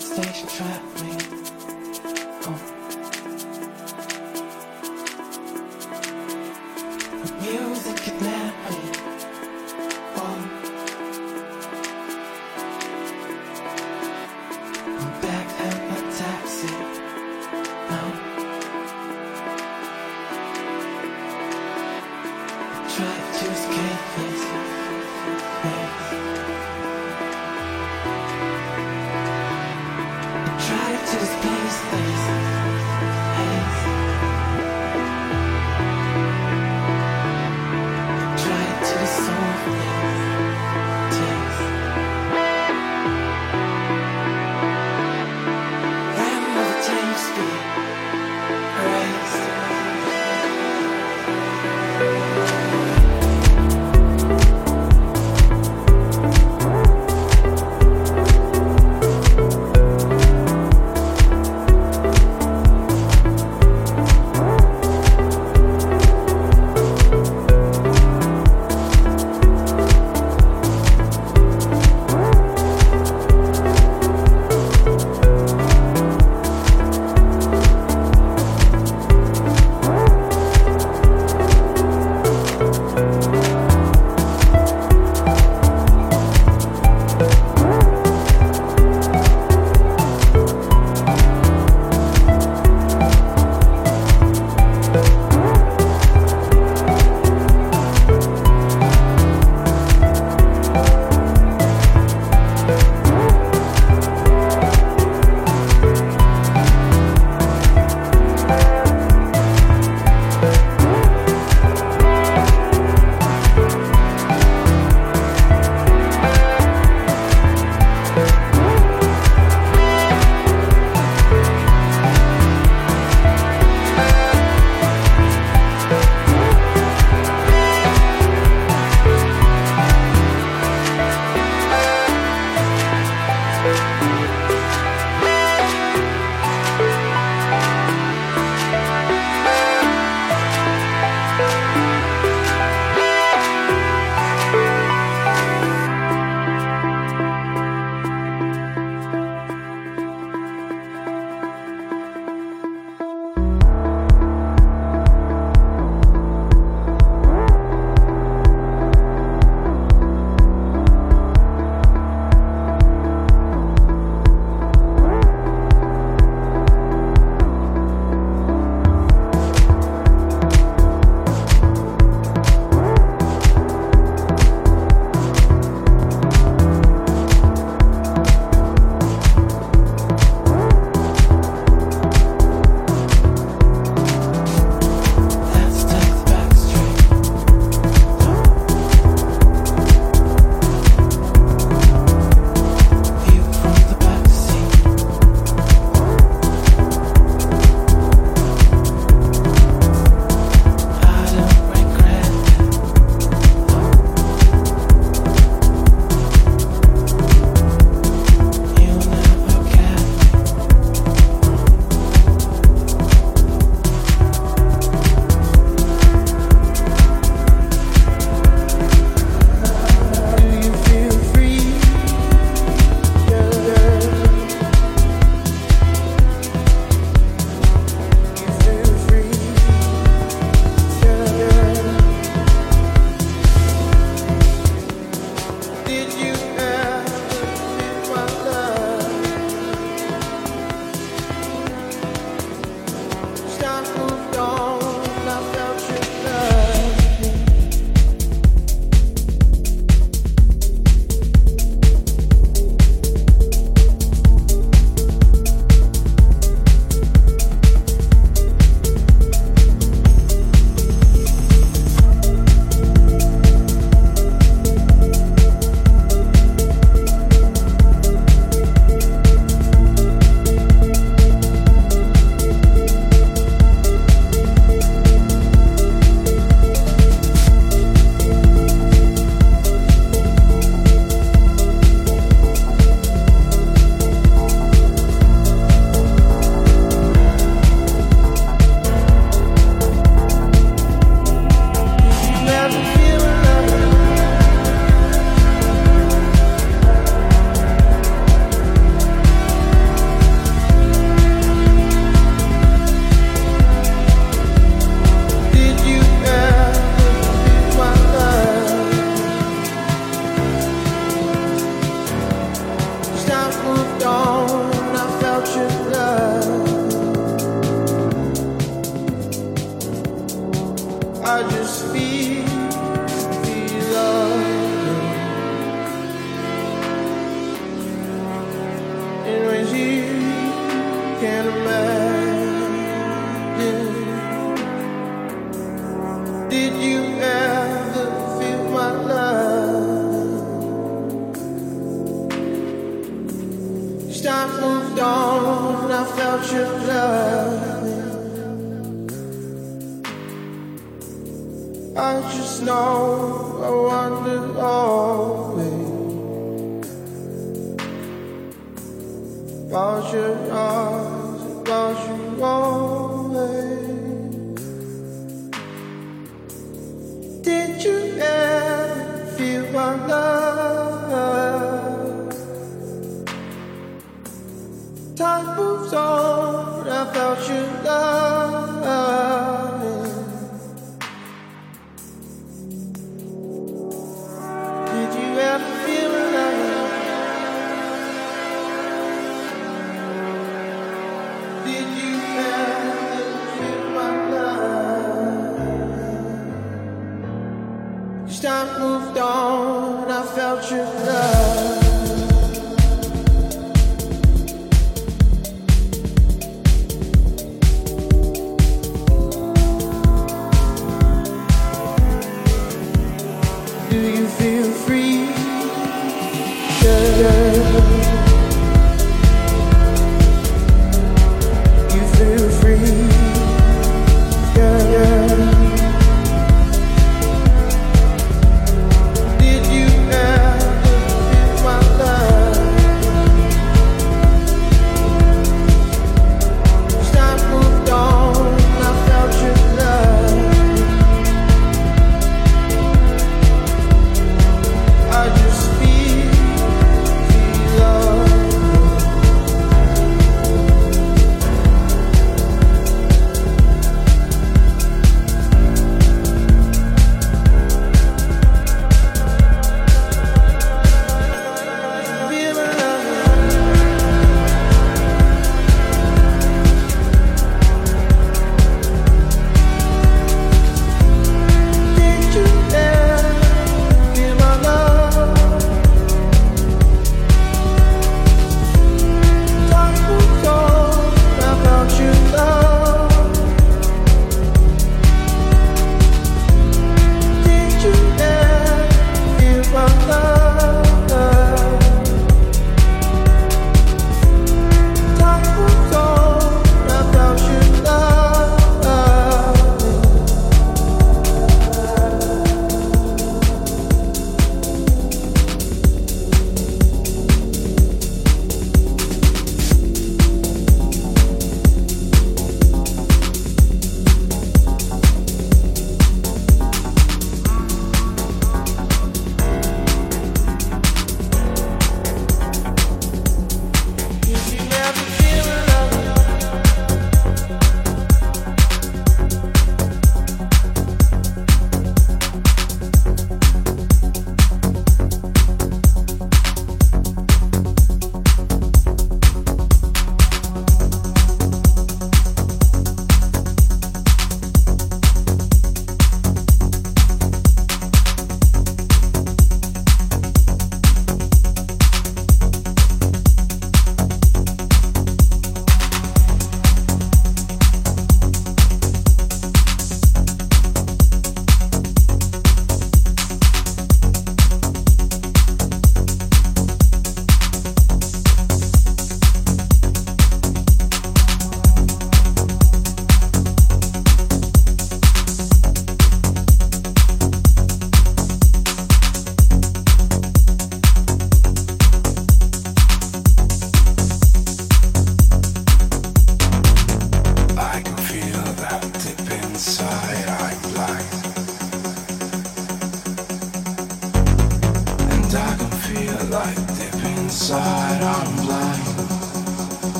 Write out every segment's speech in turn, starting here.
station traffic.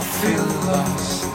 Feel lost.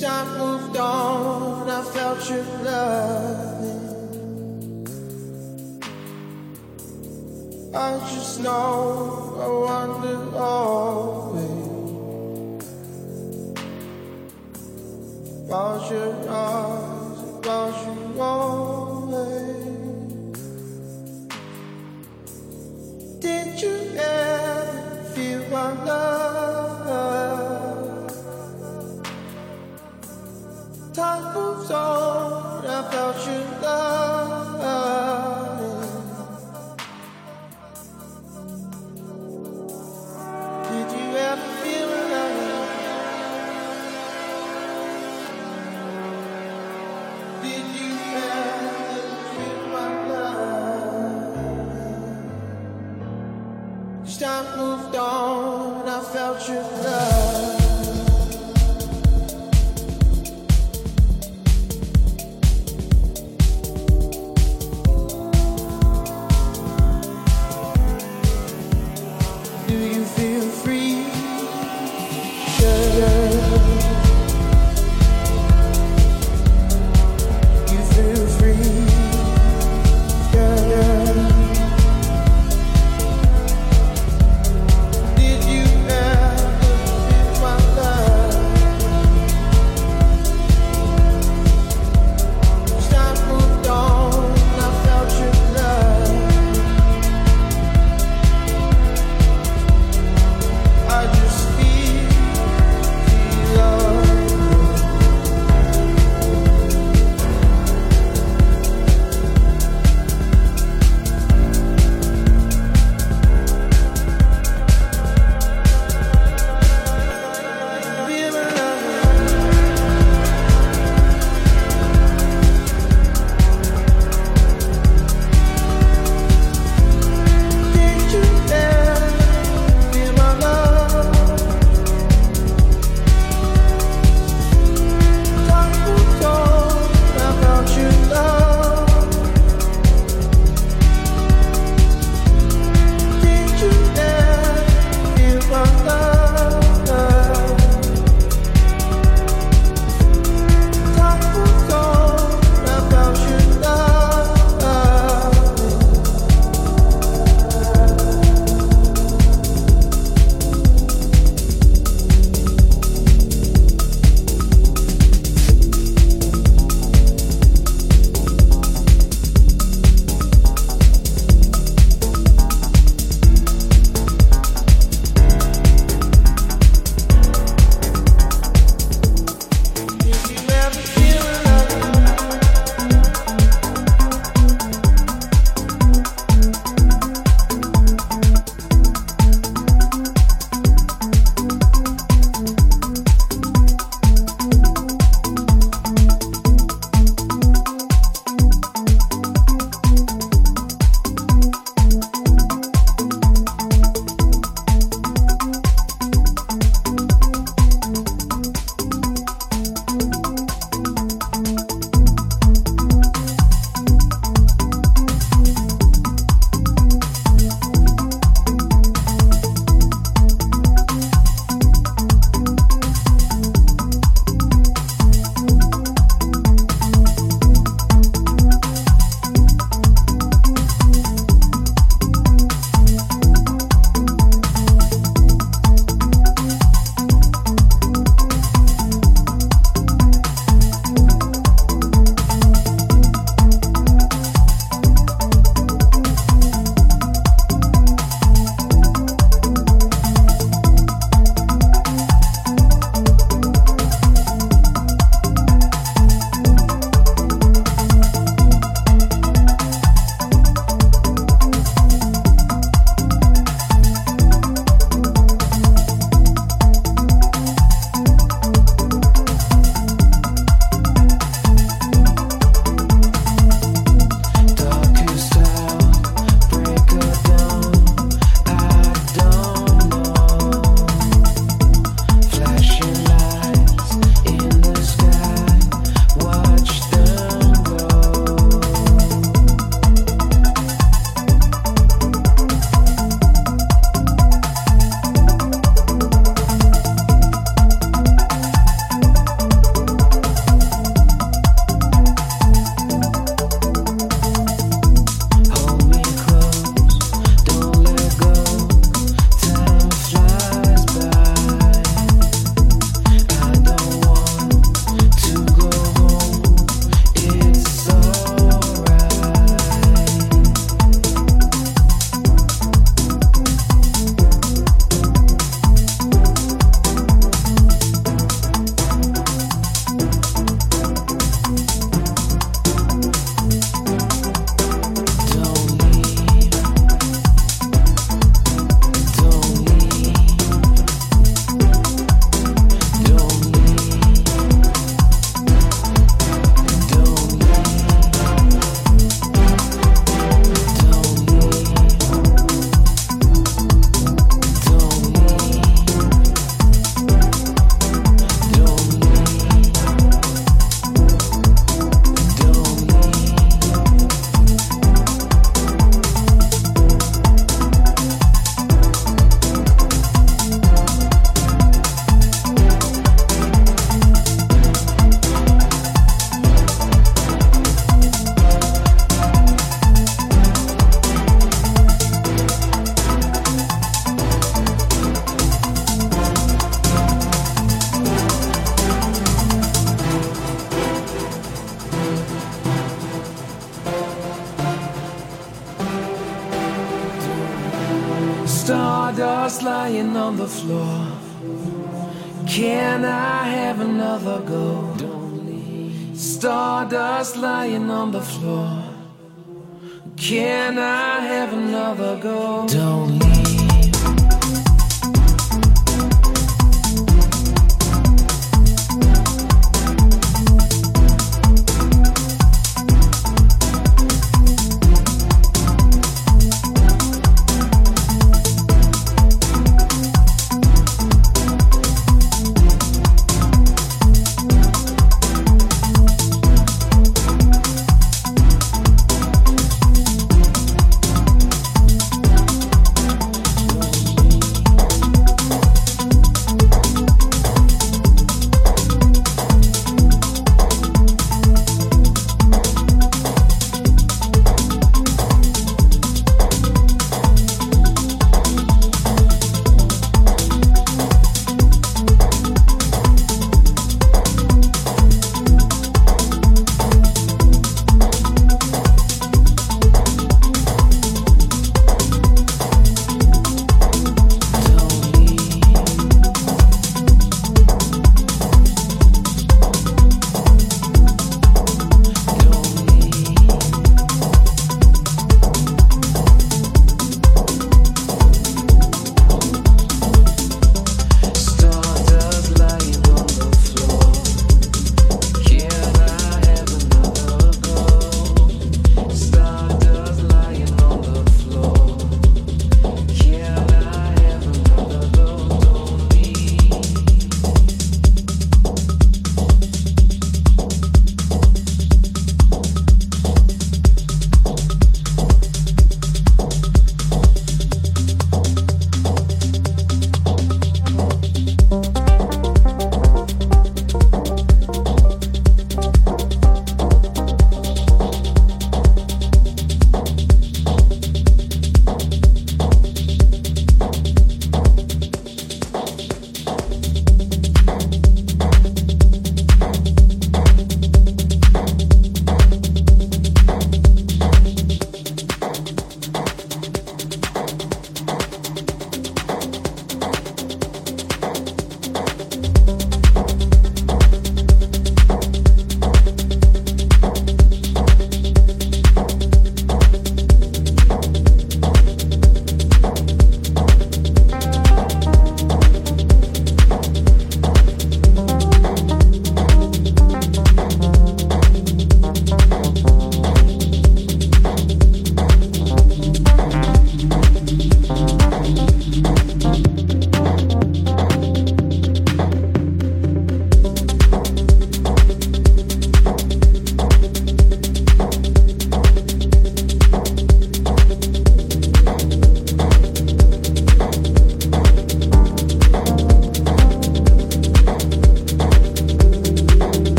each time moved on, I felt your loving. I just know I wandered always. About your eyes, about your all. I felt you.